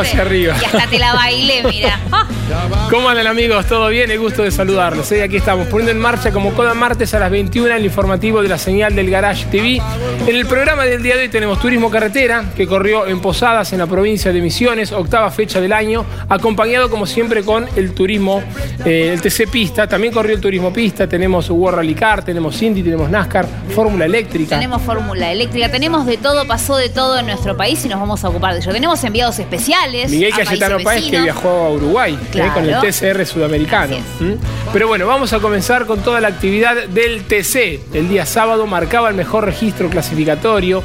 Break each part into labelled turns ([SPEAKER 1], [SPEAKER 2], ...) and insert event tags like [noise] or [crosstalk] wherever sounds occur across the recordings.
[SPEAKER 1] Hacia arriba. Y hasta te la bailé, mira. [laughs]
[SPEAKER 2] ¿Cómo andan amigos? ¿Todo bien? El gusto de saludarlos. ¿eh? Aquí estamos poniendo en marcha como cada martes a las 21 el informativo de la señal del Garage TV. En el programa del día de hoy tenemos Turismo Carretera, que corrió en Posadas, en la provincia de Misiones, octava fecha del año, acompañado como siempre con el turismo, eh, el TC Pista. También corrió el Turismo Pista, tenemos World Rally Car, tenemos Indy, tenemos NASCAR, Fórmula Eléctrica.
[SPEAKER 1] Tenemos Fórmula Eléctrica, tenemos de todo, pasó de todo en nuestro país y nos vamos a ocupar de ello. Tenemos enviados especiales.
[SPEAKER 2] Miguel Cayetano Páez que viajó a Uruguay eh, con el TCR sudamericano. Pero bueno, vamos a comenzar con toda la actividad del TC. El día sábado marcaba el mejor registro clasificatorio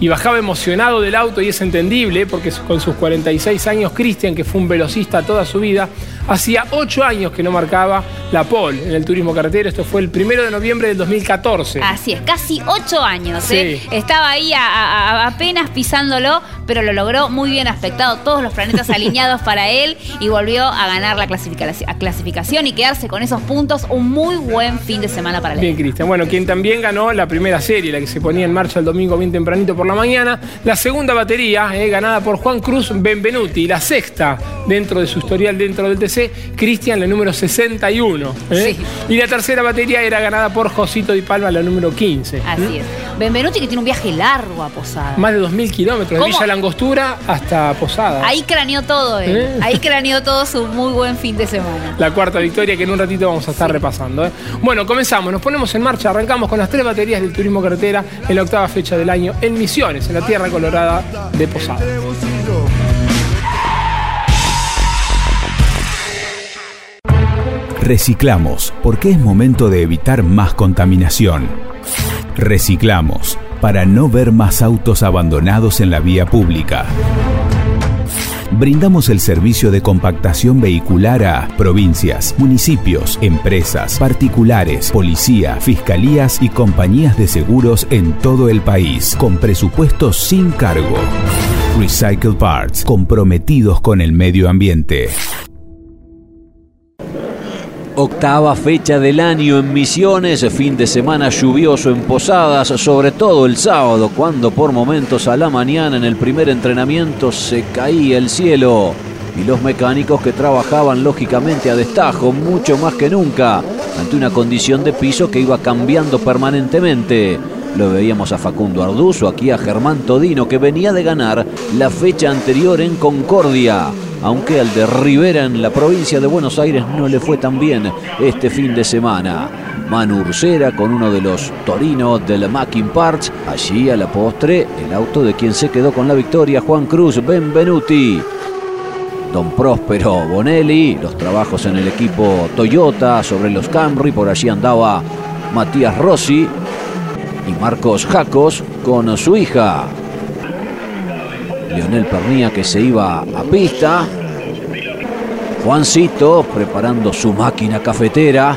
[SPEAKER 2] y bajaba emocionado del auto y es entendible porque con sus 46 años Cristian, que fue un velocista toda su vida, hacía 8 años que no marcaba la pole en el turismo carretero. Esto fue el primero de noviembre del 2014.
[SPEAKER 1] Así es, casi 8 años. ¿eh? Estaba ahí apenas pisándolo, pero lo logró muy bien aspectado, todos los planetas [laughs] alineados para él y volvió a ganar la clasificación y quedarse con esos puntos. Un muy buen fin de semana para él.
[SPEAKER 2] Bien, Cristian. Bueno, quien también ganó la primera serie, la que se ponía en marcha el domingo bien tempranito por la mañana. La segunda batería, eh, ganada por Juan Cruz Benvenuti. La sexta dentro de su historial dentro del TC, Cristian, la número 61. Eh. Y la tercera batería era ganada por Josito Di Palma, la número 15.
[SPEAKER 1] Así es. Benvenuti que tiene un viaje largo a Posada.
[SPEAKER 2] Más de 2.000 kilómetros, de Villa Langostura hasta Posada.
[SPEAKER 1] Ahí craneó todo, ¿eh? Ahí craneó todo su muy buen fin de semana.
[SPEAKER 2] La cuarta victoria que en un ratito vamos a estar repasando. Bueno, comenzamos, nos ponemos en marcha, arrancamos con las tres baterías del turismo carretera en la octava fecha del año en Misiones, en la tierra colorada de Posada.
[SPEAKER 3] Reciclamos, porque es momento de evitar más contaminación. Reciclamos, para no ver más autos abandonados en la vía pública. Brindamos el servicio de compactación vehicular a provincias, municipios, empresas, particulares, policía, fiscalías y compañías de seguros en todo el país, con presupuestos sin cargo. Recycle Parts, comprometidos con el medio ambiente.
[SPEAKER 4] Octava fecha del año en Misiones, fin de semana lluvioso en Posadas, sobre todo el sábado, cuando por momentos a la mañana en el primer entrenamiento se caía el cielo y los mecánicos que trabajaban lógicamente a destajo, mucho más que nunca, ante una condición de piso que iba cambiando permanentemente. Lo veíamos a Facundo Arduzo, aquí a Germán Todino, que venía de ganar la fecha anterior en Concordia aunque al de Rivera en la provincia de Buenos Aires no le fue tan bien este fin de semana. Manu Ursera con uno de los torinos del Mackin Parts, allí a la postre el auto de quien se quedó con la victoria, Juan Cruz Benvenuti. Don Próspero Bonelli, los trabajos en el equipo Toyota sobre los Camry, por allí andaba Matías Rossi y Marcos Jacos con su hija Leonel Pernía que se iba a pista. Juancito preparando su máquina cafetera.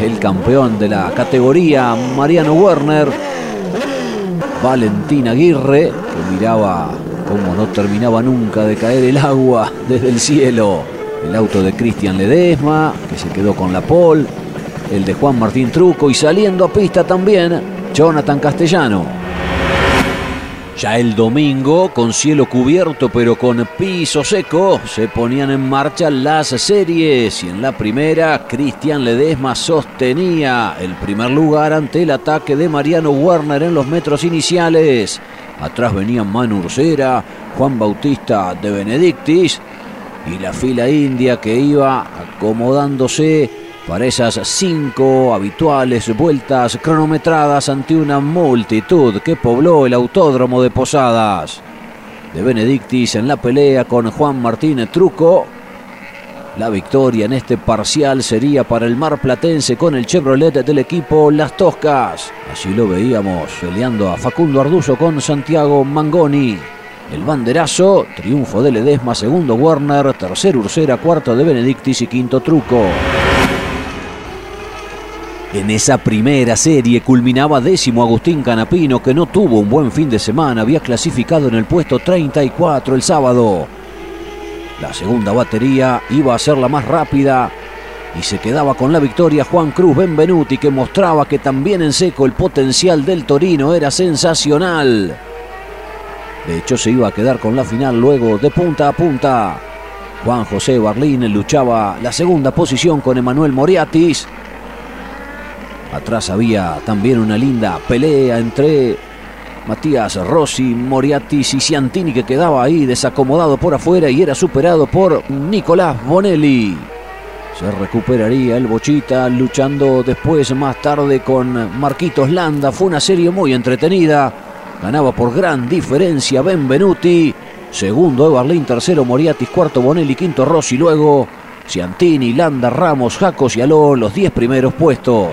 [SPEAKER 4] El campeón de la categoría, Mariano Werner. Valentín Aguirre, que miraba cómo no terminaba nunca de caer el agua desde el cielo. El auto de Cristian Ledesma, que se quedó con la pole. El de Juan Martín Truco y saliendo a pista también, Jonathan Castellano. Ya el domingo, con cielo cubierto pero con piso seco, se ponían en marcha las series y en la primera Cristian Ledesma sostenía el primer lugar ante el ataque de Mariano Werner en los metros iniciales. Atrás venían Manu Ursera, Juan Bautista de Benedictis y la fila india que iba acomodándose para esas cinco habituales vueltas cronometradas ante una multitud que pobló el autódromo de Posadas. De Benedictis en la pelea con Juan Martínez Truco. La victoria en este parcial sería para el Mar Platense con el Chevrolet del equipo Las Toscas. Así lo veíamos peleando a Facundo Arduzo con Santiago Mangoni. El banderazo, triunfo de Ledesma, segundo Warner, tercer Ursera, cuarto de Benedictis y quinto Truco. En esa primera serie culminaba décimo Agustín Canapino, que no tuvo un buen fin de semana, había clasificado en el puesto 34 el sábado. La segunda batería iba a ser la más rápida y se quedaba con la victoria Juan Cruz Benvenuti, que mostraba que también en seco el potencial del Torino era sensacional. De hecho, se iba a quedar con la final luego de punta a punta. Juan José Barlín luchaba la segunda posición con Emanuel Moriatis Atrás había también una linda pelea entre Matías Rossi, Moriatis y Ciantini que quedaba ahí desacomodado por afuera y era superado por Nicolás Bonelli. Se recuperaría el Bochita luchando después más tarde con Marquitos Landa. Fue una serie muy entretenida. Ganaba por gran diferencia Benvenuti. Segundo Evarlin, tercero Moriatis, cuarto Bonelli, quinto Rossi, luego Ciantini, Landa, Ramos, Jacos y Aló, los diez primeros puestos.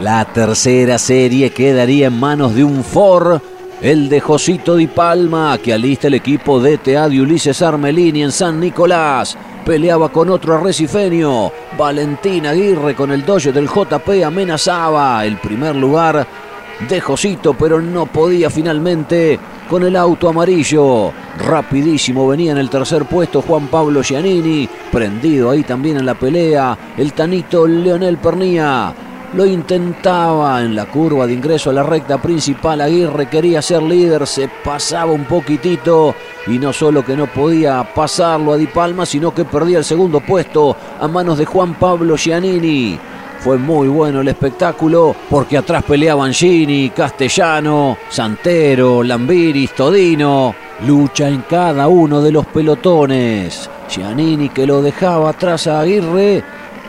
[SPEAKER 4] La tercera serie quedaría en manos de un Ford, el de Josito Di Palma, que alista el equipo DTA de Ulises Armelini en San Nicolás. Peleaba con otro arrecifeño, Valentín Aguirre con el dojo del JP amenazaba el primer lugar de Josito, pero no podía finalmente con el auto amarillo. Rapidísimo venía en el tercer puesto Juan Pablo Giannini, prendido ahí también en la pelea el tanito Leonel Pernía. Lo intentaba en la curva de ingreso a la recta principal. Aguirre quería ser líder, se pasaba un poquitito y no solo que no podía pasarlo a Di Palma, sino que perdía el segundo puesto a manos de Juan Pablo Giannini. Fue muy bueno el espectáculo porque atrás peleaban Gini, Castellano, Santero, Lambiris, Todino. Lucha en cada uno de los pelotones. Giannini que lo dejaba atrás a Aguirre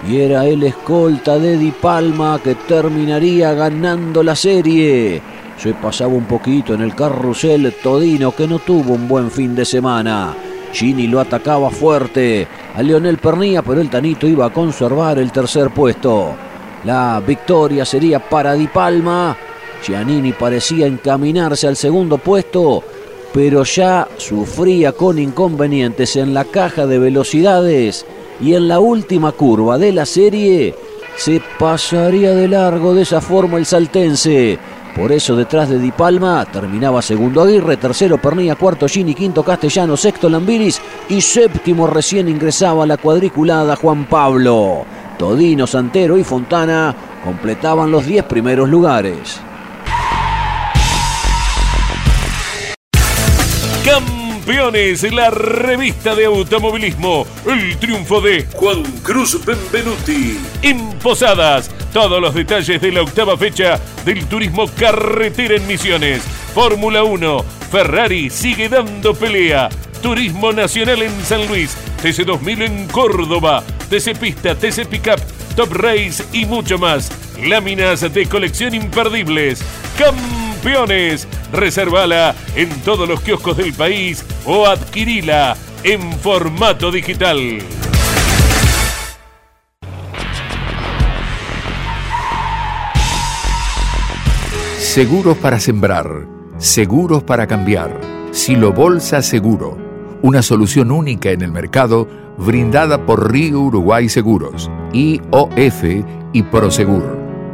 [SPEAKER 4] y era el escolta de Di Palma que terminaría ganando la serie. Se pasaba un poquito en el carrusel Todino que no tuvo un buen fin de semana. Gini lo atacaba fuerte a Leonel Pernía, pero el Tanito iba a conservar el tercer puesto. La victoria sería para Di Palma. Giannini parecía encaminarse al segundo puesto, pero ya sufría con inconvenientes en la caja de velocidades y en la última curva de la serie se pasaría de largo de esa forma el saltense. Por eso detrás de Di Palma terminaba segundo Aguirre, tercero Pernilla, cuarto Gini, quinto Castellano, sexto Lambiris y séptimo recién ingresaba la cuadriculada Juan Pablo. Todino, Santero y Fontana completaban los diez primeros lugares.
[SPEAKER 5] Campeones, la revista de automovilismo. El triunfo de Juan Cruz Benvenuti. En Posadas, todos los detalles de la octava fecha del turismo carretera en Misiones. Fórmula 1, Ferrari sigue dando pelea. Turismo Nacional en San Luis, TC2000 en Córdoba, TC Pista, TC Pickup, Top Race y mucho más. Láminas de colección imperdibles. Reservala en todos los kioscos del país o adquirila en formato digital.
[SPEAKER 6] Seguros para sembrar, seguros para cambiar. Silo Bolsa Seguro, una solución única en el mercado brindada por Río Uruguay Seguros, IOF y Prosegur.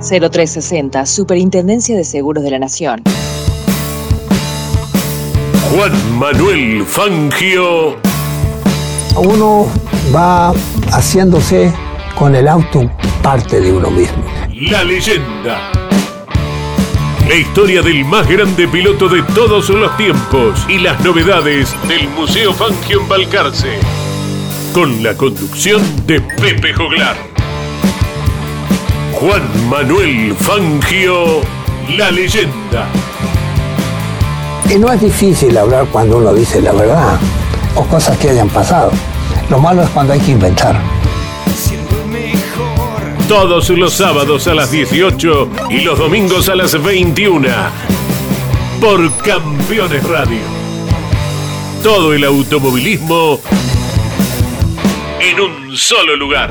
[SPEAKER 7] 0360, Superintendencia de Seguros de la Nación.
[SPEAKER 5] Juan Manuel Fangio.
[SPEAKER 8] Uno va haciéndose con el auto parte de uno mismo.
[SPEAKER 5] La leyenda. La historia del más grande piloto de todos los tiempos y las novedades del Museo Fangio en Balcarce. Con la conducción de Pepe Joglar. Juan Manuel Fangio, la leyenda.
[SPEAKER 8] Y no es difícil hablar cuando uno dice la verdad o cosas que hayan pasado. Lo malo es cuando hay que inventar.
[SPEAKER 5] Todos los sábados a las 18 y los domingos a las 21. Por Campeones Radio. Todo el automovilismo en un solo lugar.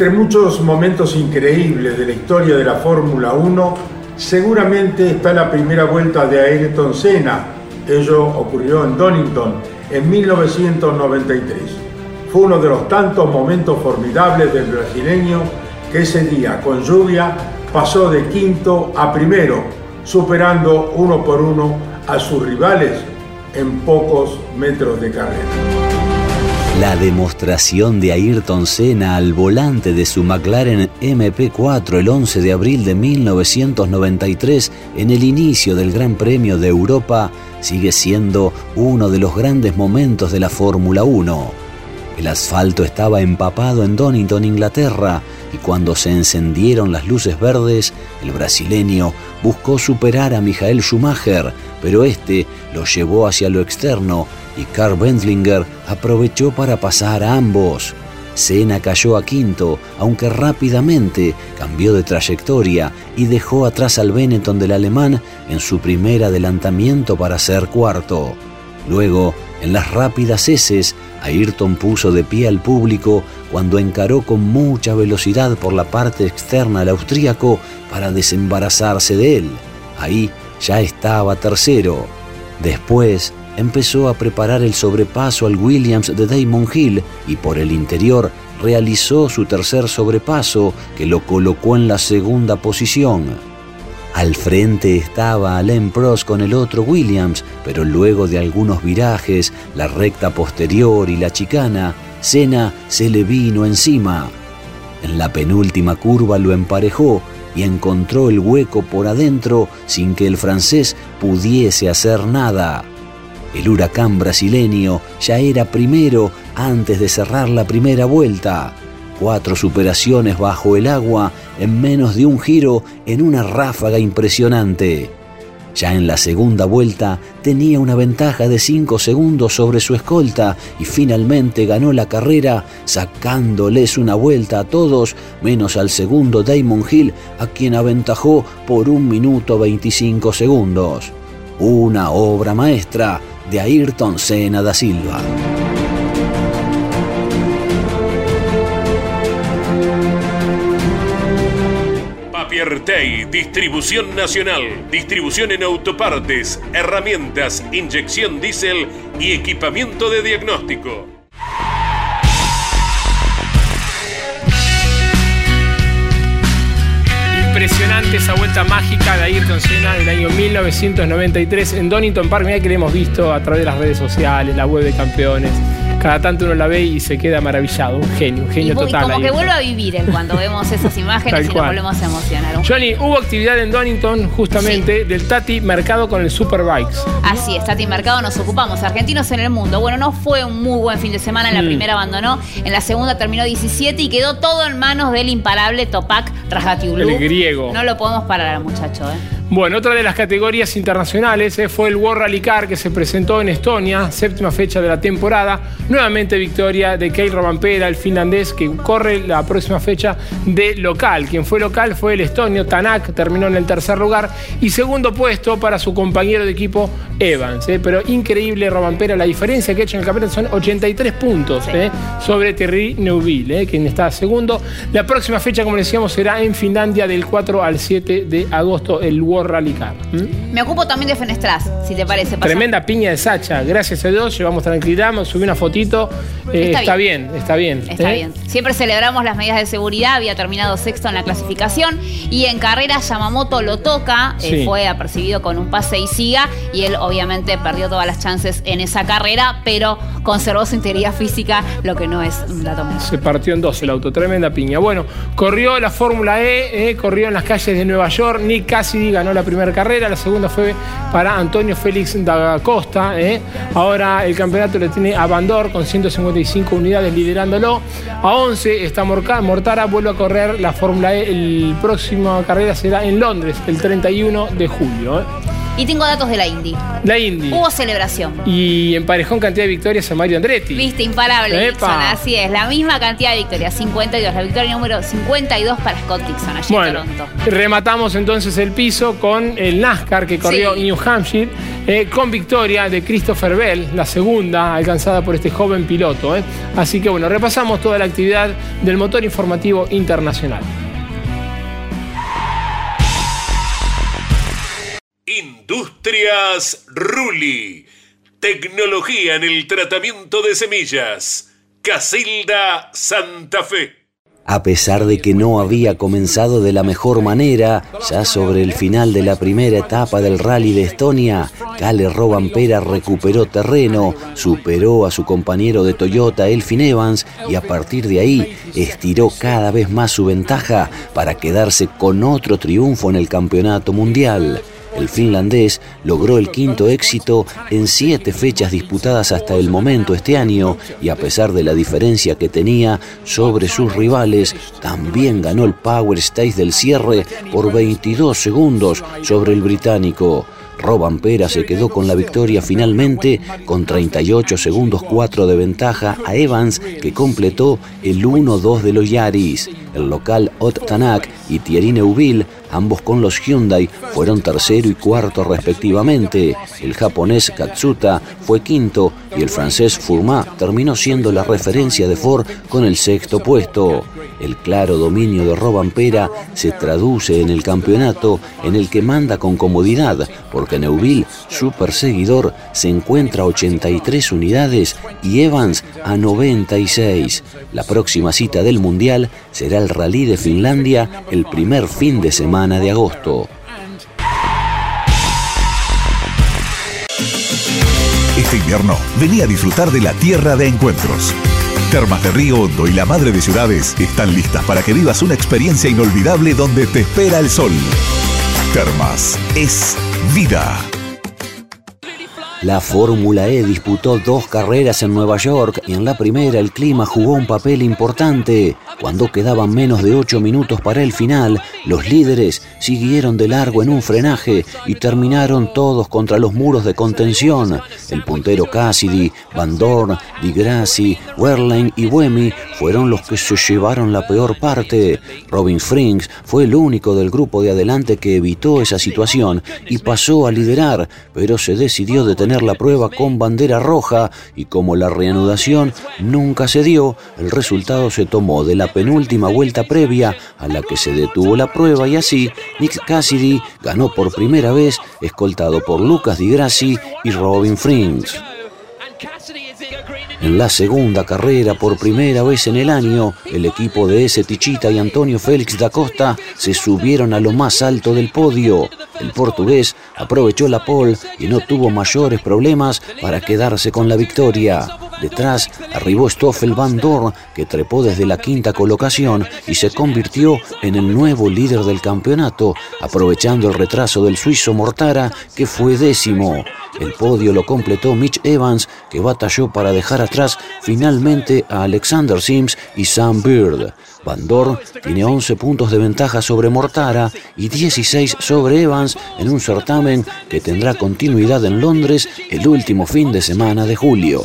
[SPEAKER 9] Entre muchos momentos increíbles de la historia de la Fórmula 1, seguramente está la primera vuelta de Ayrton Senna. Ello ocurrió en Donington en 1993. Fue uno de los tantos momentos formidables del brasileño que ese día, con lluvia, pasó de quinto a primero, superando uno por uno a sus rivales en pocos metros de carrera.
[SPEAKER 4] La demostración de Ayrton Senna al volante de su McLaren MP4 el 11 de abril de 1993 en el inicio del Gran Premio de Europa sigue siendo uno de los grandes momentos de la Fórmula 1. El asfalto estaba empapado en Donington, Inglaterra, y cuando se encendieron las luces verdes, el brasileño buscó superar a Michael Schumacher, pero este lo llevó hacia lo externo y Karl Bendlinger aprovechó para pasar a ambos. Senna cayó a quinto, aunque rápidamente cambió de trayectoria y dejó atrás al Benetton del alemán en su primer adelantamiento para ser cuarto. Luego, en las rápidas heces, Ayrton puso de pie al público cuando encaró con mucha velocidad por la parte externa al austríaco para desembarazarse de él. Ahí ya estaba tercero. Después empezó a preparar el sobrepaso al Williams de Damon Hill y por el interior realizó su tercer sobrepaso que lo colocó en la segunda posición. Al frente estaba Alain Prost con el otro Williams, pero luego de algunos virajes, la recta posterior y la chicana, Senna se le vino encima. En la penúltima curva lo emparejó y encontró el hueco por adentro sin que el francés pudiese hacer nada. El huracán brasileño ya era primero antes de cerrar la primera vuelta cuatro superaciones bajo el agua en menos de un giro en una ráfaga impresionante. Ya en la segunda vuelta tenía una ventaja de cinco segundos sobre su escolta y finalmente ganó la carrera sacándoles una vuelta a todos menos al segundo Damon Hill a quien aventajó por un minuto 25 segundos. Una obra maestra de Ayrton Senna da Silva.
[SPEAKER 5] Distribución nacional, distribución en autopartes, herramientas, inyección diésel y equipamiento de diagnóstico.
[SPEAKER 2] Impresionante esa vuelta mágica de Ayrton Senna del año 1993 en Donington Park. Mira que le hemos visto a través de las redes sociales, la web de campeones cada tanto uno la ve y se queda maravillado. Un genio, un genio total.
[SPEAKER 1] como que vuelve a vivir cuando vemos esas [laughs] imágenes y nos volvemos a emocionar.
[SPEAKER 2] Johnny, hubo actividad en Donington justamente del Tati Mercado con el Superbikes.
[SPEAKER 1] Así es, Tati Mercado nos ocupamos. Argentinos en el mundo. Bueno, no fue un muy buen fin de semana. En la mm. primera abandonó, en la segunda terminó 17 y quedó todo en manos del imparable Topak Rajatiulu.
[SPEAKER 2] El griego.
[SPEAKER 1] No lo podemos parar al muchacho, ¿eh?
[SPEAKER 2] Bueno, otra de las categorías internacionales eh, fue el World Rally Car que se presentó en Estonia, séptima fecha de la temporada. Nuevamente victoria de Keil Robampera, el finlandés, que corre la próxima fecha de local. Quien fue local fue el estonio Tanak, terminó en el tercer lugar. Y segundo puesto para su compañero de equipo Evans. Eh. Pero increíble Robampera, la diferencia que ha hecho en el campeonato son 83 puntos eh, sobre Thierry Neuville, quien está segundo. La próxima fecha, como decíamos, será en Finlandia del 4 al 7 de agosto, el World Rally
[SPEAKER 1] Me ocupo también de Fenestras, si te parece.
[SPEAKER 2] Tremenda piña de Sacha. Gracias a Dios, llevamos tranquilidad, subí una fotito. Eh, está, bien. está bien.
[SPEAKER 1] Está ¿eh? bien. Siempre celebramos las medidas de seguridad. Había terminado sexto en la clasificación. Y en carrera Yamamoto lo toca. Eh, fue apercibido con un pase y siga. Y él obviamente perdió todas las chances en esa carrera, pero conservó su integridad física, lo que no es un dato
[SPEAKER 2] Se partió en dos el auto. Tremenda piña. Bueno, corrió la Fórmula E, corrió en las calles de Nueva York. Nick Cassidy ganó la primera carrera, la segunda fue para Antonio Félix da Costa. ¿eh? Ahora el campeonato lo tiene a Bandor con 155 unidades liderándolo. A 11 está Mortara, vuelve a correr la Fórmula E. El próximo carrera será en Londres, el 31 de julio. ¿eh?
[SPEAKER 1] Y tengo datos de la Indy.
[SPEAKER 2] La Indy.
[SPEAKER 1] Hubo celebración.
[SPEAKER 2] Y emparejó en cantidad de victorias a Mario Andretti.
[SPEAKER 1] Viste, imparable, Así es, la misma cantidad de victorias, 52. La victoria número 52 para Scott Dixon allí bueno, en Toronto.
[SPEAKER 2] Rematamos entonces el piso con el NASCAR que corrió New Hampshire, eh, con victoria de Christopher Bell, la segunda alcanzada por este joven piloto. Eh. Así que bueno, repasamos toda la actividad del motor informativo internacional.
[SPEAKER 5] Industrias Ruli. Tecnología en el tratamiento de semillas. Casilda Santa Fe.
[SPEAKER 4] A pesar de que no había comenzado de la mejor manera, ya sobre el final de la primera etapa del rally de Estonia, Cale Robampera recuperó terreno, superó a su compañero de Toyota Elfin Evans y a partir de ahí estiró cada vez más su ventaja para quedarse con otro triunfo en el campeonato mundial. El finlandés logró el quinto éxito en siete fechas disputadas hasta el momento este año y a pesar de la diferencia que tenía sobre sus rivales, también ganó el Power Stage del cierre por 22 segundos sobre el británico. Robampera se quedó con la victoria finalmente con 38 segundos 4 de ventaja a Evans que completó el 1-2 de los Yaris. El local Ot Tanak y Thierry Neuville, ambos con los Hyundai, fueron tercero y cuarto respectivamente. El japonés Katsuta fue quinto y el francés Fourma terminó siendo la referencia de Ford con el sexto puesto. El claro dominio de Robampera se traduce en el campeonato en el que manda con comodidad, porque Neuville, su perseguidor, se encuentra a 83 unidades y Evans a 96. La próxima cita del Mundial será el Rally de Finlandia el primer fin de semana de agosto.
[SPEAKER 10] Este invierno, venía a disfrutar de la tierra de encuentros. Termas de Río Hondo y la Madre de Ciudades están listas para que vivas una experiencia inolvidable donde te espera el sol. Termas es vida.
[SPEAKER 4] La Fórmula E disputó dos carreras en Nueva York y en la primera el clima jugó un papel importante. Cuando quedaban menos de ocho minutos para el final, los líderes siguieron de largo en un frenaje y terminaron todos contra los muros de contención. El puntero Cassidy, Van Dorn, Di Grassi, Werlein y Buemi fueron los que se llevaron la peor parte. Robin Frings fue el único del grupo de adelante que evitó esa situación y pasó a liderar, pero se decidió detener la prueba con bandera roja y como la reanudación nunca se dio, el resultado se tomó de la penúltima vuelta previa a la que se detuvo la prueba y así Nick Cassidy ganó por primera vez escoltado por Lucas Di Grassi y Robin Frings. En la segunda carrera, por primera vez en el año, el equipo de ese Tichita y Antonio Félix da Costa se subieron a lo más alto del podio. El portugués aprovechó la pole y no tuvo mayores problemas para quedarse con la victoria. Detrás arribó Stoffel Van Dorn, que trepó desde la quinta colocación y se convirtió en el nuevo líder del campeonato, aprovechando el retraso del suizo Mortara, que fue décimo. El podio lo completó Mitch Evans, que batalló para dejar atrás finalmente a Alexander Sims y Sam Bird. Van Dorn tiene 11 puntos de ventaja sobre Mortara y 16 sobre Evans en un certamen que tendrá continuidad en Londres el último fin de semana de julio.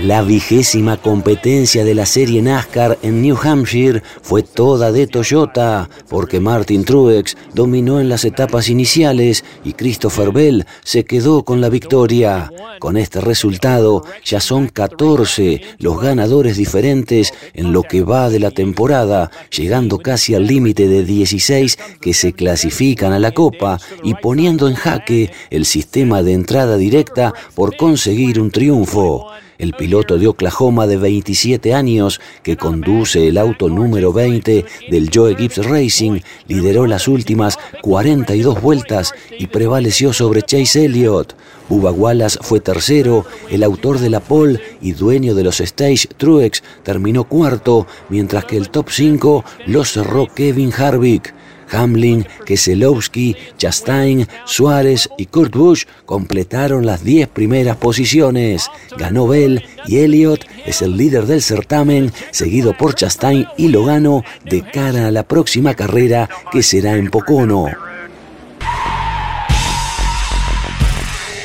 [SPEAKER 4] La vigésima competencia de la serie NASCAR en New Hampshire fue toda de Toyota, porque Martin Truex dominó en las etapas iniciales y Christopher Bell se quedó con la victoria. Con este resultado ya son 14 los ganadores diferentes en lo que va de la temporada, llegando casi al límite de 16 que se clasifican a la Copa y poniendo en jaque el sistema de entrada directa por conseguir un triunfo. El piloto de Oklahoma de 27 años, que conduce el auto número 20 del Joe Gibbs Racing, lideró las últimas 42 vueltas y prevaleció sobre Chase Elliott. Bubba Wallace fue tercero, el autor de la pole y dueño de los Stage Truex terminó cuarto, mientras que el top 5 lo cerró Kevin Harvick. Hamlin, Keselowski, Chastain, Suárez y Kurt Busch completaron las 10 primeras posiciones. Ganó Bell y Elliott es el líder del certamen, seguido por Chastain y Logano de cara a la próxima carrera que será en Pocono.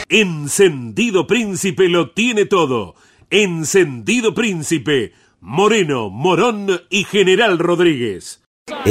[SPEAKER 5] Encendido Príncipe lo tiene todo. Encendido Príncipe, Moreno, Morón y General Rodríguez.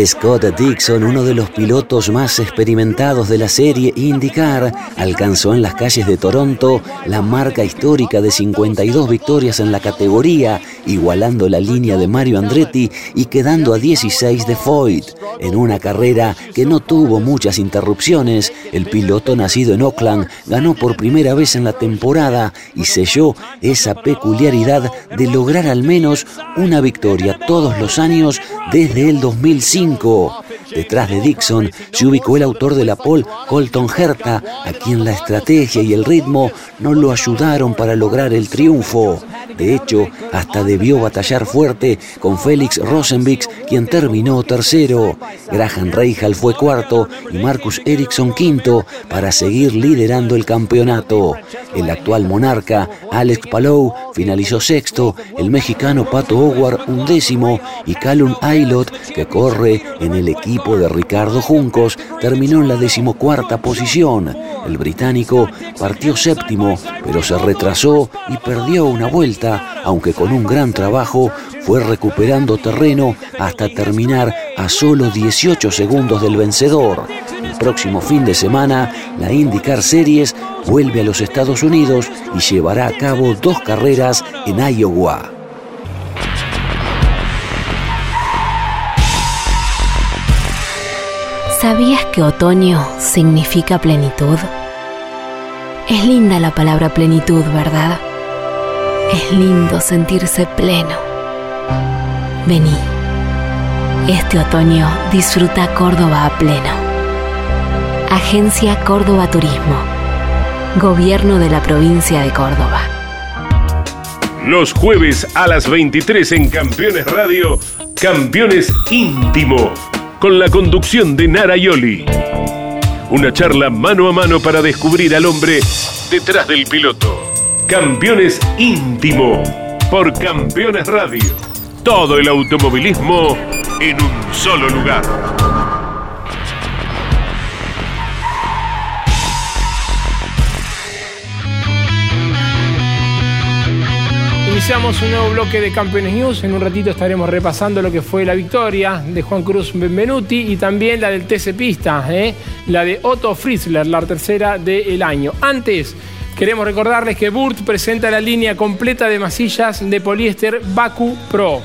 [SPEAKER 11] Scott Dixon, uno de los pilotos más experimentados de la serie IndyCar, alcanzó en las calles de Toronto la marca histórica de 52 victorias en la categoría, igualando la línea de Mario Andretti y quedando a 16 de Foyt. En una carrera que no tuvo muchas interrupciones, el piloto nacido en Oakland ganó por primera vez en la temporada y selló esa peculiaridad de lograr al menos una victoria todos los años desde el 2005. Detrás de Dixon se ubicó el autor de la pole, Colton Herta, a quien la estrategia y el ritmo no lo ayudaron para lograr el triunfo. De hecho, hasta debió batallar fuerte con Félix Rosenbix, quien terminó tercero. Graham Rahal fue cuarto y Marcus Ericsson quinto para seguir liderando el campeonato. El actual monarca, Alex Palou, finalizó sexto, el mexicano Pato Howard undécimo y Callum Aylot, que corre en el equipo de Ricardo Juncos, terminó en la decimocuarta posición. El británico partió séptimo, pero se retrasó y perdió una vuelta, aunque con un gran trabajo fue recuperando terreno hasta terminar a solo 18 segundos del vencedor. El próximo fin de semana, la IndyCar Series vuelve a los Estados Unidos y llevará a cabo dos carreras en Iowa.
[SPEAKER 12] ¿Sabías que otoño significa plenitud? Es linda la palabra plenitud, ¿verdad? Es lindo sentirse pleno. Vení. Este otoño disfruta Córdoba a pleno. Agencia Córdoba Turismo. Gobierno de la provincia de Córdoba.
[SPEAKER 5] Los jueves a las 23 en Campeones Radio, Campeones Íntimo con la conducción de Nara Yoli. Una charla mano a mano para descubrir al hombre detrás del piloto. Campeones íntimo por Campeones Radio. Todo el automovilismo en un solo lugar.
[SPEAKER 2] Iniciamos un nuevo bloque de Campeones News. En un ratito estaremos repasando lo que fue la victoria de Juan Cruz Benvenuti y también la del TC Pista, ¿eh? la de Otto Fritzler, la tercera del año. Antes, queremos recordarles que Burt presenta la línea completa de masillas de poliéster Baku Pro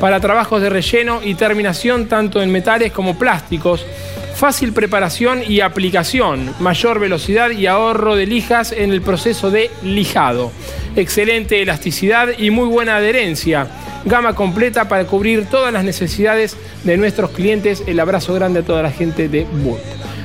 [SPEAKER 2] para trabajos de relleno y terminación tanto en metales como plásticos. Fácil preparación y aplicación, mayor velocidad y ahorro de lijas en el proceso de lijado excelente elasticidad y muy buena adherencia. Gama completa para cubrir todas las necesidades de nuestros clientes. El abrazo grande a toda la gente de Burt.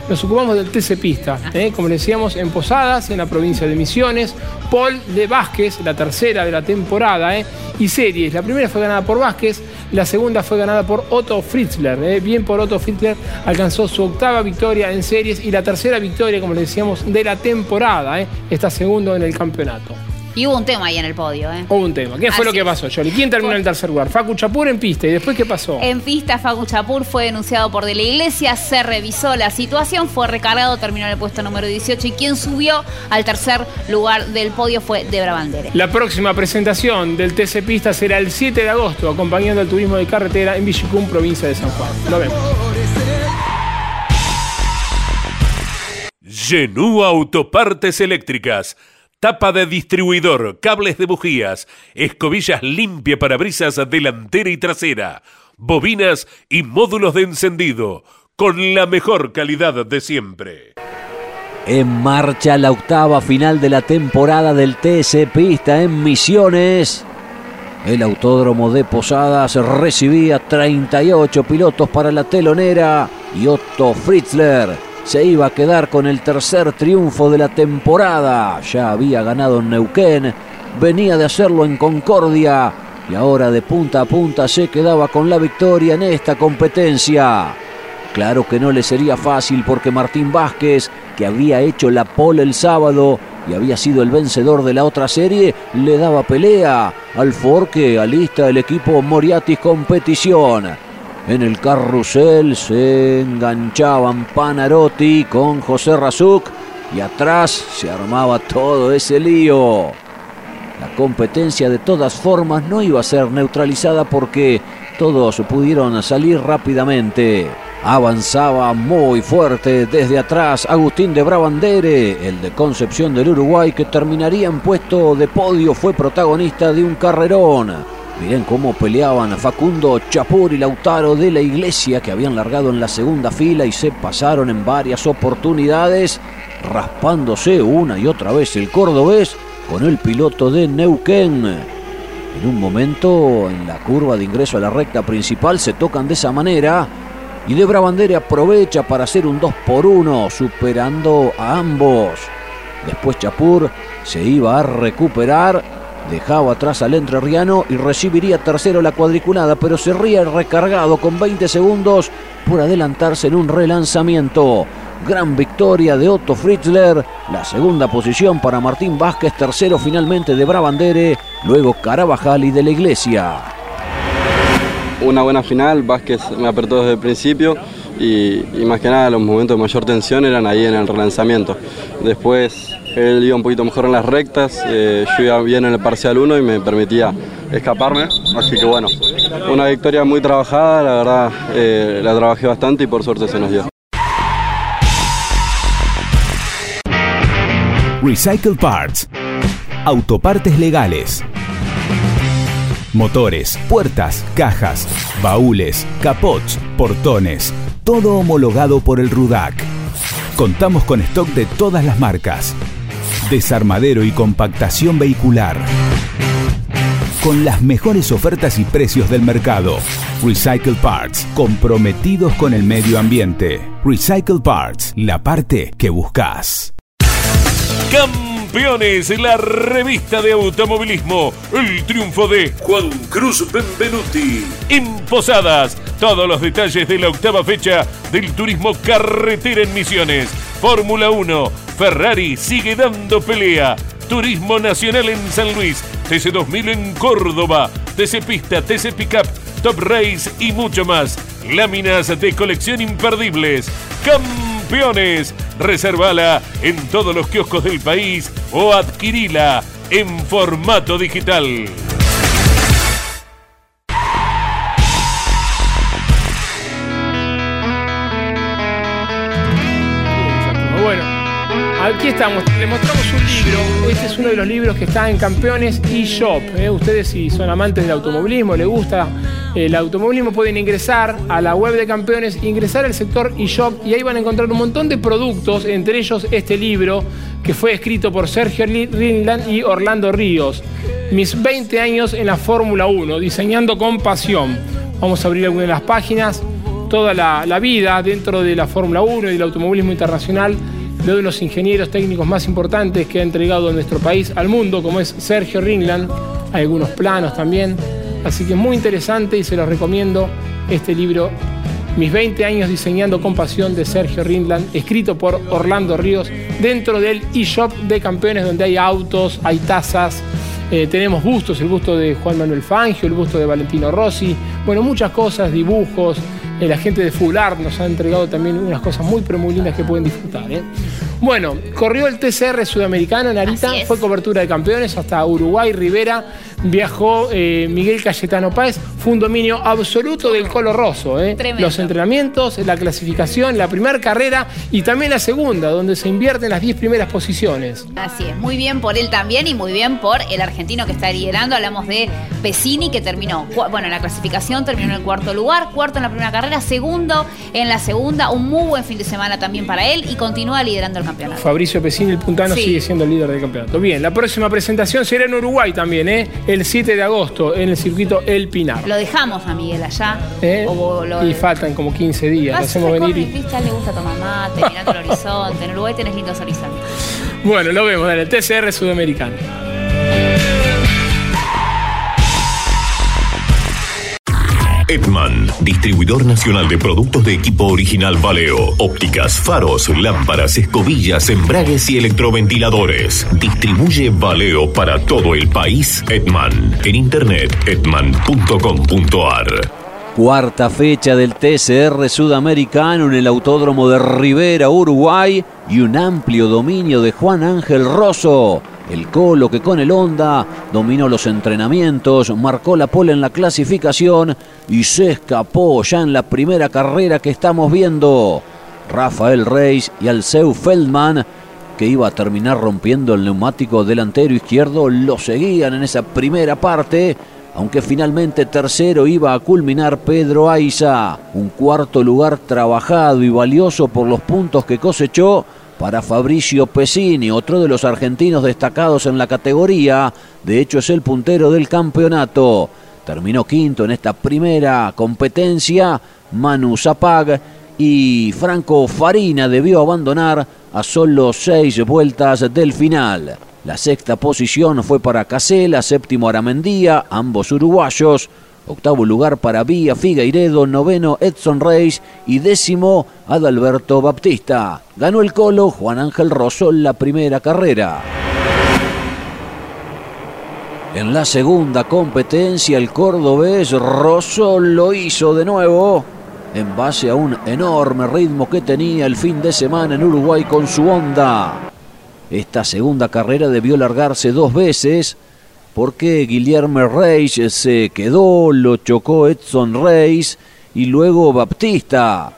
[SPEAKER 2] Nos ocupamos del TC Pista, ¿eh? como decíamos, en Posadas, en la provincia de Misiones. Paul de Vázquez, la tercera de la temporada, ¿eh? y series. La primera fue ganada por Vázquez, la segunda fue ganada por Otto Fritzler. ¿eh? Bien por Otto Fritzler, alcanzó su octava victoria en series y la tercera victoria, como le decíamos, de la temporada. Está segundo en el campeonato.
[SPEAKER 1] Y hubo un tema ahí en el podio, ¿eh?
[SPEAKER 2] Hubo un tema. ¿Qué fue lo que pasó, Jolie? ¿Quién terminó en el tercer lugar? Facu Chapur en pista. ¿Y después qué pasó?
[SPEAKER 1] En pista, Facu Chapur fue denunciado por de la iglesia, se revisó la situación, fue recargado, terminó en el puesto número 18 y quien subió al tercer lugar del podio fue Debra Bandere.
[SPEAKER 2] La próxima presentación del TC Pista será el 7 de agosto, acompañando al turismo de carretera en Villicum, provincia de San Juan. Nos vemos.
[SPEAKER 5] Genú Autopartes Eléctricas tapa de distribuidor, cables de bujías, escobillas limpia para brisas delantera y trasera, bobinas y módulos de encendido, con la mejor calidad de siempre.
[SPEAKER 11] En marcha la octava final de la temporada del TC Pista en Misiones. El autódromo de Posadas recibía 38 pilotos para la telonera y Otto Fritzler se iba a quedar con el tercer triunfo de la temporada. Ya había ganado en Neuquén, venía de hacerlo en Concordia y ahora de punta a punta se quedaba con la victoria en esta competencia. Claro que no le sería fácil porque Martín Vázquez, que había hecho la pole el sábado y había sido el vencedor de la otra serie, le daba pelea al Forque alista el equipo Moriatis Competición. En el carrusel se enganchaban Panarotti con José Razuk y atrás se armaba todo ese lío. La competencia de todas formas no iba a ser neutralizada porque
[SPEAKER 4] todos pudieron salir rápidamente. Avanzaba muy fuerte desde atrás Agustín de Brabandere, el de Concepción del Uruguay, que terminaría en puesto de podio, fue protagonista de un carrerón. Miren cómo peleaban Facundo Chapur y Lautaro de la Iglesia, que habían largado en la segunda fila y se pasaron en varias oportunidades, raspándose una y otra vez el cordobés con el piloto de Neuquén. En un momento, en la curva de ingreso a la recta principal, se tocan de esa manera y de Brabandere aprovecha para hacer un 2 por 1 superando a ambos. Después Chapur se iba a recuperar, dejaba atrás al entrerriano y recibiría tercero la cuadriculada, pero se ría recargado con 20 segundos por adelantarse en un relanzamiento. Gran victoria de Otto Fritzler, la segunda posición para Martín Vázquez, tercero finalmente de Brabandere, luego Carabajal y de la Iglesia
[SPEAKER 13] una buena final, Vázquez me apertó desde el principio y, más que nada los momentos de mayor tensión eran ahí en el relanzamiento. Después él iba un poquito mejor en las rectas, eh, yo iba bien en el parcial 1 y me permitía escaparme, así que bueno, una victoria muy trabajada, la verdad eh, la trabajé bastante y por suerte se nos dio.
[SPEAKER 3] Recycle Parts. Autopartes legales Motores, puertas, cajas, baúles, capots, portones, todo homologado por el RUDAC. Contamos con stock de todas las marcas. Desarmadero y compactación vehicular. Con las mejores ofertas y precios del mercado. Recycle Parts, comprometidos con el medio ambiente. Recycle Parts, la parte que buscas.
[SPEAKER 5] Campeones, la revista de automovilismo. El triunfo de Juan Cruz Benvenuti. En Posadas, todos los detalles de la octava fecha del turismo carretera en Misiones. Fórmula 1, Ferrari sigue dando pelea. Turismo Nacional en San Luis, TC2000 en Córdoba, TC Pista, TC Pickup, Top Race y mucho más. Láminas de colección imperdibles. Campeones. Reservala en todos los kioscos del país o adquirila en formato digital.
[SPEAKER 2] Aquí estamos, le mostramos un libro. Este es uno de los libros que está en Campeones eShop. ¿eh? Ustedes si son amantes del automovilismo, les gusta el automovilismo, pueden ingresar a la web de campeones, ingresar al sector eShop y ahí van a encontrar un montón de productos, entre ellos este libro que fue escrito por Sergio Rinland y Orlando Ríos. Mis 20 años en la Fórmula 1, diseñando con pasión. Vamos a abrir algunas de las páginas, toda la, la vida dentro de la Fórmula 1 y del automovilismo internacional de uno de los ingenieros técnicos más importantes que ha entregado nuestro país al mundo, como es Sergio Ringland. Hay algunos planos también. Así que es muy interesante y se los recomiendo este libro, Mis 20 años diseñando con pasión de Sergio Rindland, escrito por Orlando Ríos, dentro del eShop de campeones donde hay autos, hay tazas, eh, tenemos bustos, el busto de Juan Manuel Fangio, el busto de Valentino Rossi, bueno, muchas cosas, dibujos. Eh, la gente de Full Art nos ha entregado también unas cosas muy, pero muy lindas que pueden disfrutar. ¿eh? Bueno, corrió el TCR sudamericano, Narita, fue cobertura de campeones hasta Uruguay, Rivera, viajó eh, Miguel Cayetano Páez, fue un dominio absoluto del Colo Rosso. ¿eh? Los entrenamientos, la clasificación, la primera carrera y también la segunda, donde se invierten las 10 primeras posiciones.
[SPEAKER 1] Así es, muy bien por él también y muy bien por el argentino que está liderando. Hablamos de Pesini, que terminó, bueno, la clasificación terminó en el cuarto lugar, cuarto en la primera carrera, segundo en la segunda, un muy buen fin de semana también para él y continúa liderando el campeonato.
[SPEAKER 2] Fabricio Pesini, el puntano, sigue siendo el líder del campeonato. Bien, la próxima presentación será en Uruguay también, ¿eh? El 7 de agosto en el circuito El Pinar.
[SPEAKER 1] Lo dejamos a Miguel allá.
[SPEAKER 2] ¿Eh? Y faltan como 15 días. Lo hacemos venir.
[SPEAKER 1] Y... le gusta tomar mate, mirando el horizonte. En Uruguay tenés lindos horizontes.
[SPEAKER 2] Bueno, lo vemos en el TCR Sudamericano.
[SPEAKER 10] Edman, distribuidor nacional de productos de equipo original Valeo, ópticas, faros, lámparas, escobillas, embragues y electroventiladores. Distribuye Valeo para todo el país. Edman, en internet edman.com.ar.
[SPEAKER 4] Cuarta fecha del TCR sudamericano en el Autódromo de Rivera, Uruguay, y un amplio dominio de Juan Ángel Rosso El Colo que con el Honda dominó los entrenamientos, marcó la pole en la clasificación y se escapó ya en la primera carrera que estamos viendo. Rafael Reis y Alceu Feldman, que iba a terminar rompiendo el neumático delantero izquierdo, lo seguían en esa primera parte, aunque finalmente tercero iba a culminar Pedro Aiza. Un cuarto lugar trabajado y valioso por los puntos que cosechó para Fabricio Pesini, otro de los argentinos destacados en la categoría. De hecho, es el puntero del campeonato. Terminó quinto en esta primera competencia. Manu Zapag y Franco Farina debió abandonar a solo seis vueltas del final. La sexta posición fue para Casela, séptimo Aramendía, ambos uruguayos. Octavo lugar para Vía Figueiredo, noveno Edson Reis y décimo Adalberto Baptista. Ganó el colo Juan Ángel Rosol la primera carrera. En la segunda competencia el cordobés Rosol lo hizo de nuevo en base a un enorme ritmo que tenía el fin de semana en Uruguay con su Honda. Esta segunda carrera debió largarse dos veces porque Guillermo Reis se quedó, lo chocó Edson Reis y luego Baptista.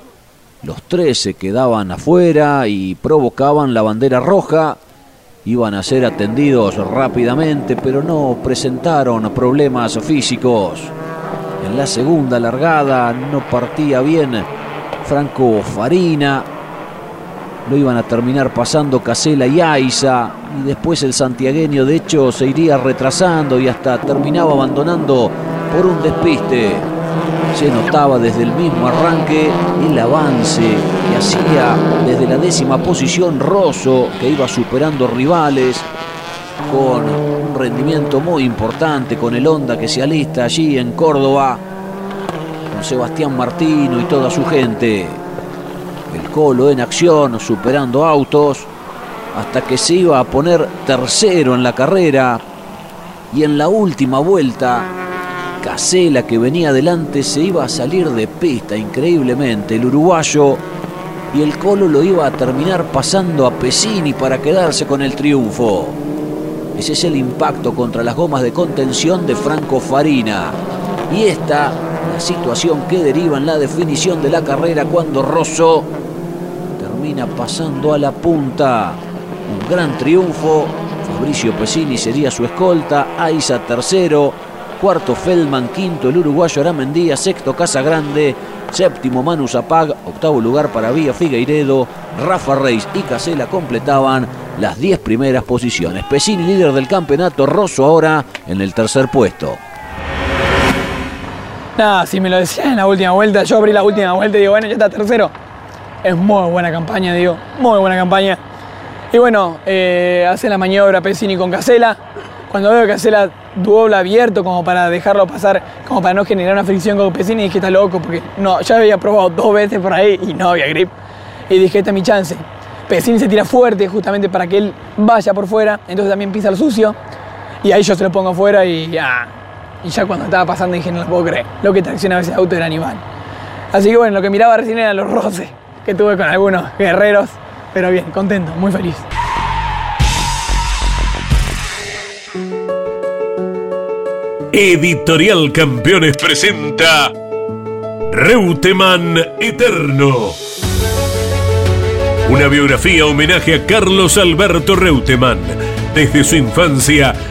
[SPEAKER 4] Los tres se quedaban afuera y provocaban la bandera roja. Iban a ser atendidos rápidamente, pero no presentaron problemas físicos. En la segunda largada no partía bien Franco Farina, lo iban a terminar pasando Casela y Aiza. Y después el santiagueño, de hecho, se iría retrasando y hasta terminaba abandonando por un despiste. Se notaba desde el mismo arranque el avance que hacía desde la décima posición Rosso, que iba superando rivales con un rendimiento muy importante, con el Honda que se alista allí en Córdoba, con Sebastián Martino y toda su gente. El Colo en acción, superando autos, hasta que se iba a poner tercero en la carrera. Y en la última vuelta, Casela, que venía adelante, se iba a salir de pista increíblemente. El uruguayo y el Colo lo iba a terminar pasando a Pesini para quedarse con el triunfo. Ese es el impacto contra las gomas de contención de Franco Farina. Y esta, la situación que deriva en la definición de la carrera cuando Rosso pasando a la punta. Un gran triunfo. Fabricio Pesini sería su escolta. Aiza tercero. Cuarto Feldman. Quinto el uruguayo Aramendía. Sexto Casagrande. Séptimo Manu Zapag. Octavo lugar para Vía Figueiredo. Rafa Reis y Casela completaban las 10 primeras posiciones. Pesini líder del campeonato. Rosso ahora en el tercer puesto.
[SPEAKER 2] Nada, si me lo decían en la última vuelta, yo abrí la última vuelta y digo, bueno, ya está tercero. Es muy buena campaña, digo, muy buena campaña. Y bueno, eh, hace la maniobra Pesini con Casela. Cuando veo Casela dobla abierto como para dejarlo pasar, como para no generar una fricción con Pesini, dije, está loco, porque no, ya había probado dos veces por ahí y no había grip. Y dije, esta es mi chance. Pesini se tira fuerte justamente para que él vaya por fuera, entonces también pisa el sucio. Y ahí yo se lo pongo fuera y ya. Y ya cuando estaba pasando dije, no lo puedo creer. Lo que tracciona ese auto era animal. Así que bueno, lo que miraba recién eran los roces que tuve con algunos guerreros, pero bien, contento, muy feliz.
[SPEAKER 5] Editorial Campeones presenta Reutemann Eterno. Una biografía homenaje a Carlos Alberto Reutemann, desde su infancia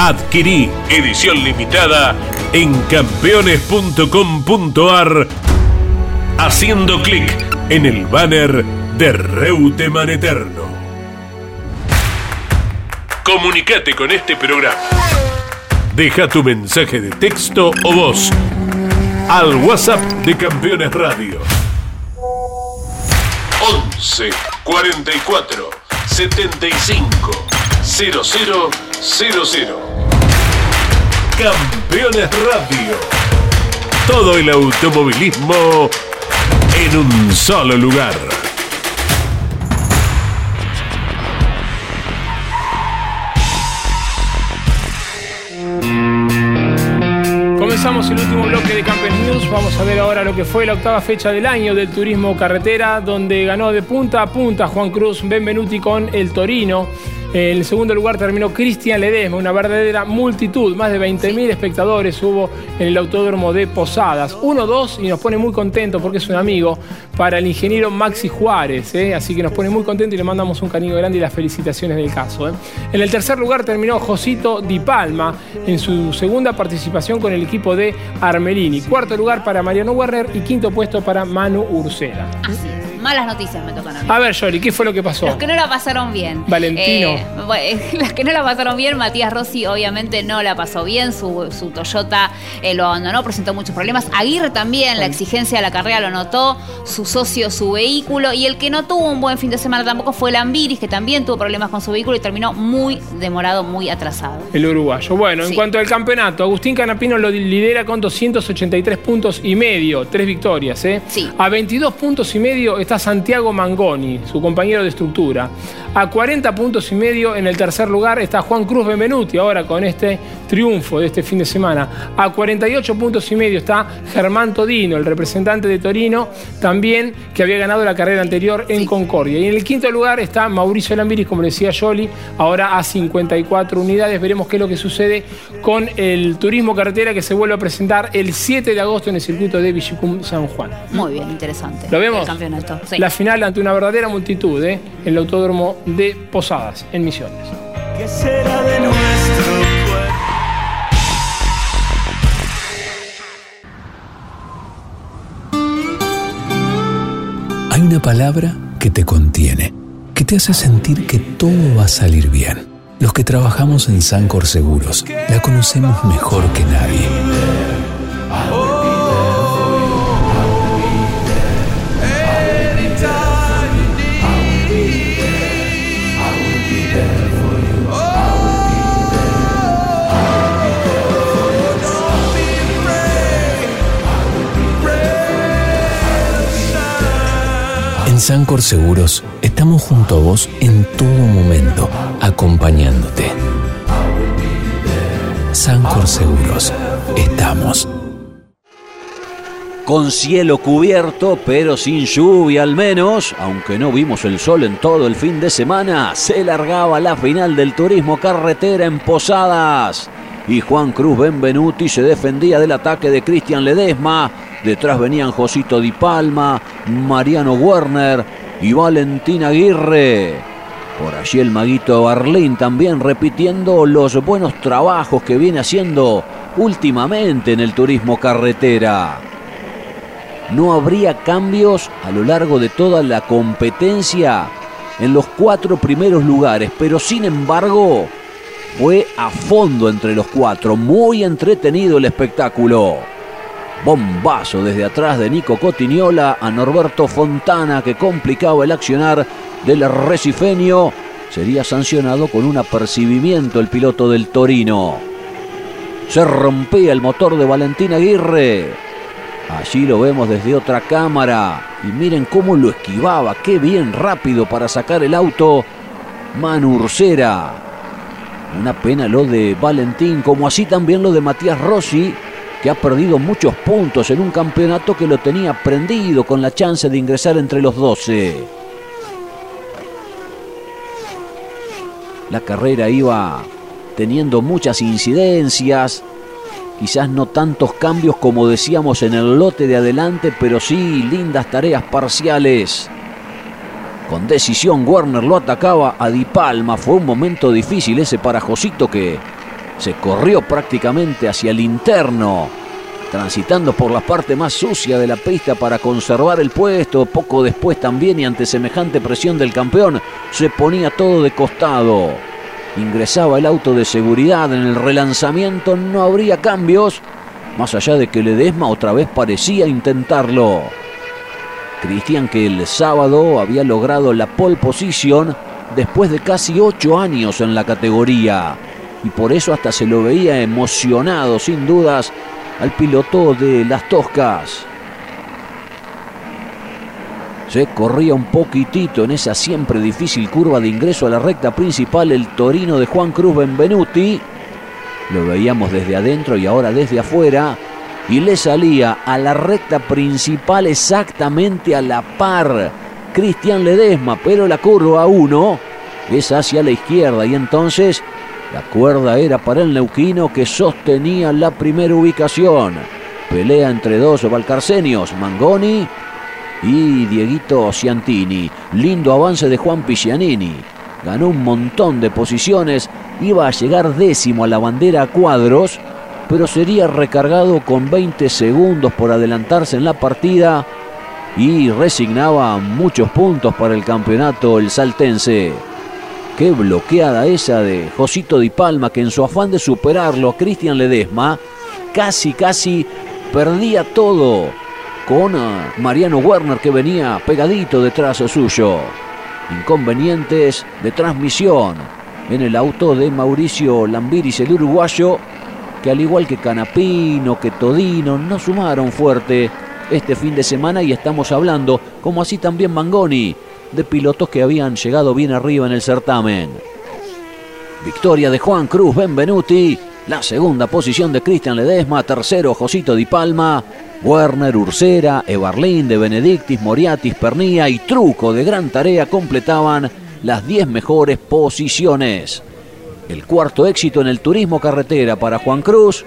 [SPEAKER 5] Adquirí edición limitada en campeones.com.ar haciendo clic en el banner de Reuteman Eterno. Comunicate con este programa. Deja tu mensaje de texto o voz al WhatsApp de Campeones Radio. 11 44 75 0000. Campeones Radio. Todo el automovilismo en un solo lugar.
[SPEAKER 2] Comenzamos el último bloque de Campeones News. Vamos a ver ahora lo que fue la octava fecha del año del turismo carretera, donde ganó de punta a punta Juan Cruz Benvenuti con el Torino. En el segundo lugar terminó Cristian Ledesma, una verdadera multitud, más de 20.000 espectadores hubo en el autódromo de Posadas. 1-2 y nos pone muy contento porque es un amigo para el ingeniero Maxi Juárez, ¿eh? así que nos pone muy contento y le mandamos un cariño grande y las felicitaciones del caso. ¿eh? En el tercer lugar terminó Josito Di Palma en su segunda participación con el equipo de Armelini. Cuarto lugar para Mariano Werner y quinto puesto para Manu Ursera.
[SPEAKER 1] Así es malas noticias me tocan a mí.
[SPEAKER 2] A ver, Yoli, ¿qué fue lo que pasó?
[SPEAKER 1] Los que no la pasaron bien.
[SPEAKER 2] Valentino.
[SPEAKER 1] Eh, [laughs] las que no la pasaron bien, Matías Rossi obviamente no la pasó bien. Su, Toyota eh, lo abandonó, presentó muchos problemas. Aguirre también, la exigencia de la carrera lo notó. Su socio, su vehículo. Y el que no tuvo un buen fin de semana tampoco fue Lambiris, que también tuvo problemas con su vehículo y terminó muy demorado, muy atrasado.
[SPEAKER 2] El uruguayo. Bueno, en cuanto al campeonato, Agustín Canapino lo lidera con 283 puntos y medio, tres victorias, ¿eh?
[SPEAKER 1] Sí.
[SPEAKER 2] A 22 puntos y medio está Santiago Mangoni, su compañero de estructura. A 40 puntos y medio en el tercer lugar está Juan Cruz Benvenuti, ahora con este triunfo de este fin de semana. A 48 puntos y medio está Germán Todino, el representante de Torino, también que había ganado la carrera anterior en Concordia. Y en el quinto lugar está Mauricio Lambiris, como decía Joli, ahora a 54 unidades. Veremos qué es lo que sucede con el turismo carretera que se vuelve a presentar el 7 de agosto en el circuito de Villicum San Juan.
[SPEAKER 1] Muy bien, interesante.
[SPEAKER 2] ¿Lo vemos?
[SPEAKER 1] El campeonato.
[SPEAKER 2] La final ante una verdadera multitud ¿eh? en el autódromo de Posadas, en Misiones.
[SPEAKER 14] ¿Qué será de nuestro
[SPEAKER 3] Hay una palabra que te contiene, que te hace sentir que todo va a salir bien. Los que trabajamos en Sancor Seguros la conocemos mejor que nadie. En Sancor Seguros estamos junto a vos en todo momento, acompañándote. Sancor Seguros, estamos.
[SPEAKER 4] Con cielo cubierto, pero sin lluvia al menos, aunque no vimos el sol en todo el fin de semana, se largaba la final del turismo carretera en Posadas. Y Juan Cruz Benvenuti se defendía del ataque de Cristian Ledesma. Detrás venían Josito Di Palma, Mariano Werner y Valentín Aguirre. Por allí el maguito Barlín también repitiendo los buenos trabajos que viene haciendo últimamente en el turismo carretera. No habría cambios a lo largo de toda la competencia en los cuatro primeros lugares, pero sin embargo fue a fondo entre los cuatro, muy entretenido el espectáculo. Bombazo desde atrás de Nico Cotignola a Norberto Fontana que complicaba el accionar del recifeño. Sería sancionado con un apercibimiento el piloto del Torino. Se rompía el motor de Valentín Aguirre. Allí lo vemos desde otra cámara. Y miren cómo lo esquivaba. Qué bien rápido para sacar el auto. Manu Ursera. Una pena lo de Valentín, como así también lo de Matías Rossi, que ha perdido muchos puntos en un campeonato que lo tenía prendido con la chance de ingresar entre los 12. La carrera iba teniendo muchas incidencias, quizás no tantos cambios como decíamos en el lote de adelante, pero sí lindas tareas parciales. Con decisión Werner lo atacaba a Di Palma, fue un momento difícil ese para Josito que se corrió prácticamente hacia el interno, transitando por la parte más sucia de la pista para conservar el puesto. Poco después también y ante semejante presión del campeón, se ponía todo de costado. Ingresaba el auto de seguridad en el relanzamiento, no habría cambios, más allá de que Ledesma otra vez parecía intentarlo. Cristian que el sábado había logrado la pole position después de casi ocho años en la categoría. y por eso hasta se lo veía emocionado, sin dudas, al piloto de las Toscas. Se corría un poquitito en esa siempre difícil curva de ingreso a la recta principal el Torino de Juan Cruz Benvenuti. Lo veíamos desde adentro y ahora desde afuera. Y le salía a la recta principal exactamente a la par. Cristian Ledesma, pero la curva 1 es hacia la izquierda y entonces la cuerda era para el neuquino que sostenía la primera ubicación. Pelea entre dos valcarcenios, Mangoni y Dieguito Ciantini. Lindo avance de Juan Piccianini. Ganó un montón de posiciones, iba a llegar décimo a la bandera a cuadros, pero sería recargado con 20 segundos por adelantarse en la partida y resignaba muchos puntos para el campeonato el saltense. Qué bloqueada esa de Josito Di Palma que en su afán de superarlo a Cristian Ledesma casi casi perdía todo con Mariano Werner que venía pegadito detrás suyo. Inconvenientes de transmisión en el auto de Mauricio Lambiris, el uruguayo, que al igual que Canapino, que Todino, no sumaron fuerte este fin de semana y estamos hablando, como así también Mangoni, de pilotos que habían llegado bien arriba en el certamen. Victoria de Juan Cruz Benvenuti, la segunda posición de Cristian Ledesma, tercero Josito Di Palma, Werner, Ursera, Evarlín de Benedictis, Moriatis, Pernía y Truco de Gran Tarea completaban las 10 mejores posiciones. El cuarto éxito en el turismo carretera para Juan Cruz,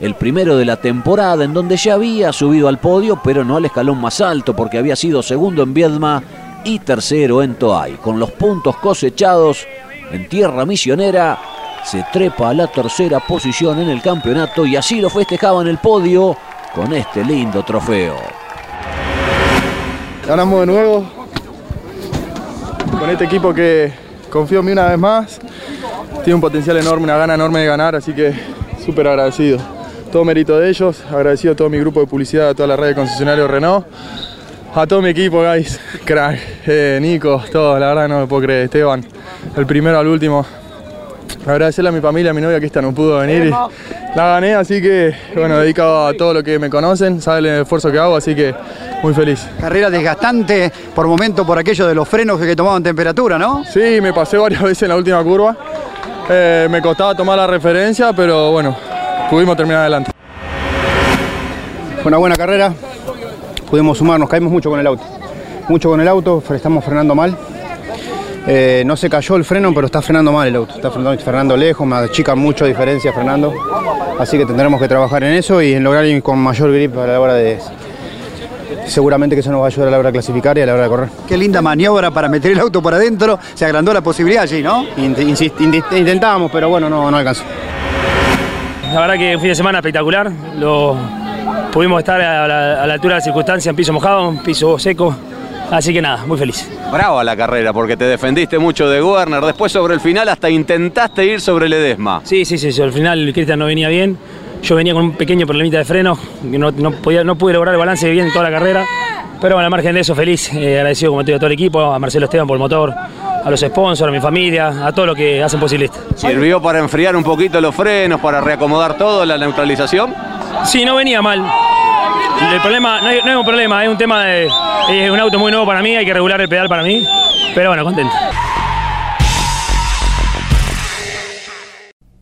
[SPEAKER 4] el primero de la temporada en donde ya había subido al podio, pero no al escalón más alto porque había sido segundo en Viedma y tercero en Toay. Con los puntos cosechados en tierra misionera, se trepa a la tercera posición en el campeonato y así lo festejaba en el podio con este lindo trofeo.
[SPEAKER 15] Ganamos de nuevo con este equipo que confío en mí una vez más. Tiene un potencial enorme, una gana enorme de ganar, así que súper agradecido. Todo mérito de ellos, agradecido a todo mi grupo de publicidad, a toda la red de concesionarios Renault, a todo mi equipo, guys, [laughs] crack, eh, Nico, todo, la verdad no me puedo creer, Esteban, el primero al último, agradecerle a mi familia, a mi novia que esta no pudo venir y la gané, así que bueno, dedicado a todo lo que me conocen, saben el esfuerzo que hago, así que muy feliz.
[SPEAKER 16] Carrera desgastante por momento por aquello de los frenos que tomaban temperatura, ¿no?
[SPEAKER 15] Sí, me pasé varias [laughs] veces en la última curva, eh, me costaba tomar la referencia, pero bueno, pudimos terminar adelante.
[SPEAKER 16] Fue una buena carrera, pudimos sumarnos, caímos mucho con el auto, mucho con el auto, estamos frenando mal. Eh, no se cayó el freno, pero está frenando mal el auto. Está frenando, frenando lejos, me achica mucho diferencia frenando. Así que tendremos que trabajar en eso y en lograr ir con mayor grip a la hora de. Seguramente que eso nos va a ayudar a la hora de clasificar y a la hora de correr.
[SPEAKER 17] Qué linda maniobra para meter el auto para adentro. Se agrandó la posibilidad allí, ¿no?
[SPEAKER 16] Intentábamos, pero bueno, no, no alcanzó.
[SPEAKER 18] La verdad que un fin de semana espectacular. Lo, pudimos estar a la, a la altura de la circunstancia en piso mojado, en piso seco. Así que nada, muy feliz.
[SPEAKER 19] Bravo la carrera porque te defendiste mucho de Werner. Después sobre el final hasta intentaste ir sobre Ledesma.
[SPEAKER 18] Sí, sí, sí. Sobre el final Cristian no venía bien. Yo venía con un pequeño problemita de freno. Que no, no, podía, no pude lograr el balance bien en toda la carrera. Pero bueno, al margen de eso, feliz. Eh, agradecido como te digo, a todo el equipo, a Marcelo Esteban por el motor, a los sponsors, a mi familia, a todo lo que hacen posible.
[SPEAKER 19] ¿Sirvió para enfriar un poquito los frenos, para reacomodar todo, la neutralización?
[SPEAKER 18] Sí, no venía mal. El problema, no, hay, no es un problema, es un tema de. Es un auto muy nuevo para mí, hay que regular el pedal para mí. Pero bueno, contento.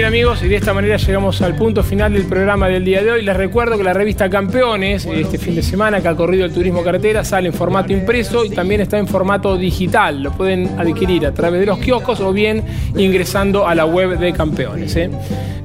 [SPEAKER 2] bien amigos, y de esta manera llegamos al punto final del programa del día de hoy. Les recuerdo que la revista Campeones, este fin de semana que ha corrido el turismo carretera, sale en formato impreso y también está en formato digital. Lo pueden adquirir a través de los kioscos o bien ingresando a la web de Campeones. ¿eh?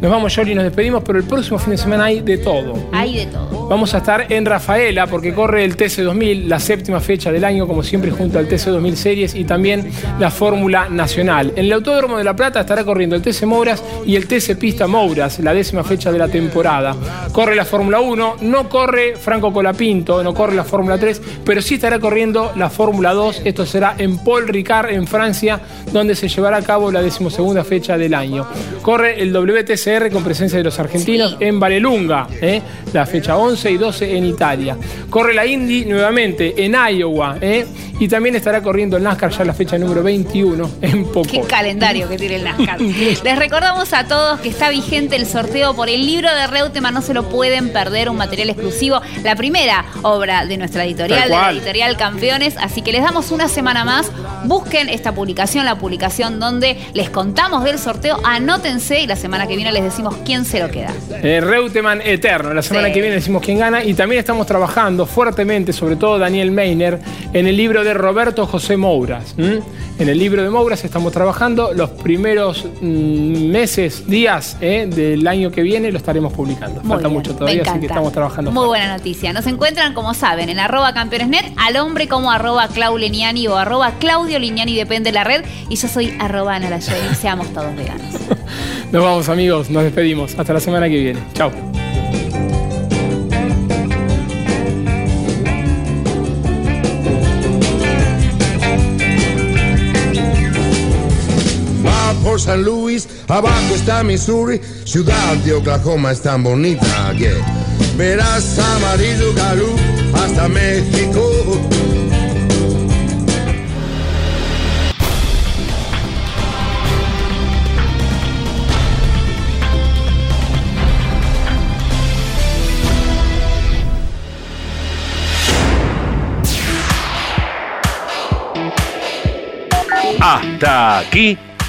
[SPEAKER 2] Nos vamos, Yoli, nos despedimos, pero el próximo fin de semana hay de todo.
[SPEAKER 1] Hay de todo.
[SPEAKER 2] Vamos a estar en Rafaela porque corre el TC2000, la séptima fecha del año, como siempre, junto al TC2000 Series y también la Fórmula Nacional. En el Autódromo de La Plata estará corriendo el TC Mouras y el TC Pista Mouras, la décima fecha de la temporada. Corre la Fórmula 1, no corre Franco Colapinto, no corre la Fórmula 3, pero sí estará corriendo la Fórmula 2. Esto será en Paul Ricard, en Francia, donde se llevará a cabo la decimosegunda fecha del año. Corre el WTCR con presencia de los argentinos en Valelunga, ¿eh? la fecha 11 y 12 en Italia. Corre la Indy nuevamente en Iowa ¿eh? y también estará corriendo el NASCAR ya la fecha número 21 en poco.
[SPEAKER 1] Qué calendario que tiene el NASCAR. [laughs] Les recordamos a todos que está vigente el sorteo por el libro de Reutemann, no se lo pueden perder, un material exclusivo, la primera obra de nuestra editorial, de la editorial Campeones, así que les damos una semana más, busquen esta publicación, la publicación donde les contamos del sorteo, anótense y la semana que viene les decimos quién se lo queda.
[SPEAKER 2] Eh, Reutemann Eterno, la semana que viene decimos quién gana y también estamos trabajando fuertemente, sobre todo Daniel Meiner, en el libro de Roberto José Mouras. En el libro de Mouras estamos trabajando los primeros mm, meses, días eh, del año que viene lo estaremos publicando. Falta mucho todavía, así que estamos trabajando.
[SPEAKER 1] Muy buena noticia. Nos encuentran, como saben, en arroba campeonesnet, al hombre como arroba Clau Leniani o arroba Claudio Liniani, depende de la red. Y yo soy arroba Ana Seamos todos veganos. [laughs]
[SPEAKER 2] nos vamos amigos, nos despedimos. Hasta la semana que viene. Chao.
[SPEAKER 20] San Luis, abajo está Missouri, ciudad de Oklahoma es tan bonita que verás amarillo galú hasta México.
[SPEAKER 5] Hasta aquí